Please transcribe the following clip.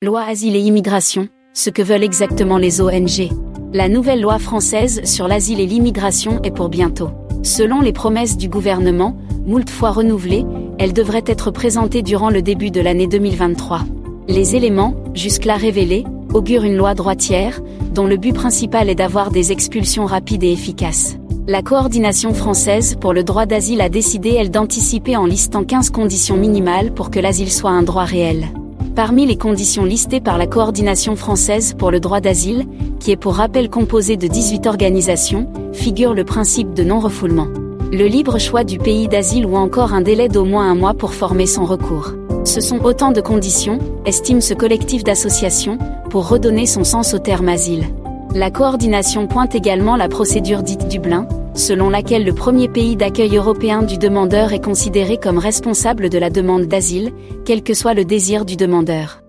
Loi Asile et Immigration, ce que veulent exactement les ONG. La nouvelle loi française sur l'asile et l'immigration est pour bientôt. Selon les promesses du gouvernement, moult fois renouvelées, elle devrait être présentée durant le début de l'année 2023. Les éléments, jusque-là révélés, augurent une loi droitière, dont le but principal est d'avoir des expulsions rapides et efficaces. La coordination française pour le droit d'asile a décidé, elle, d'anticiper en listant 15 conditions minimales pour que l'asile soit un droit réel. Parmi les conditions listées par la coordination française pour le droit d'asile, qui est pour rappel composé de 18 organisations, figure le principe de non-refoulement. Le libre choix du pays d'asile ou encore un délai d'au moins un mois pour former son recours. Ce sont autant de conditions, estime ce collectif d'associations, pour redonner son sens au terme asile. La coordination pointe également la procédure dite Dublin, selon laquelle le premier pays d'accueil européen du demandeur est considéré comme responsable de la demande d'asile, quel que soit le désir du demandeur.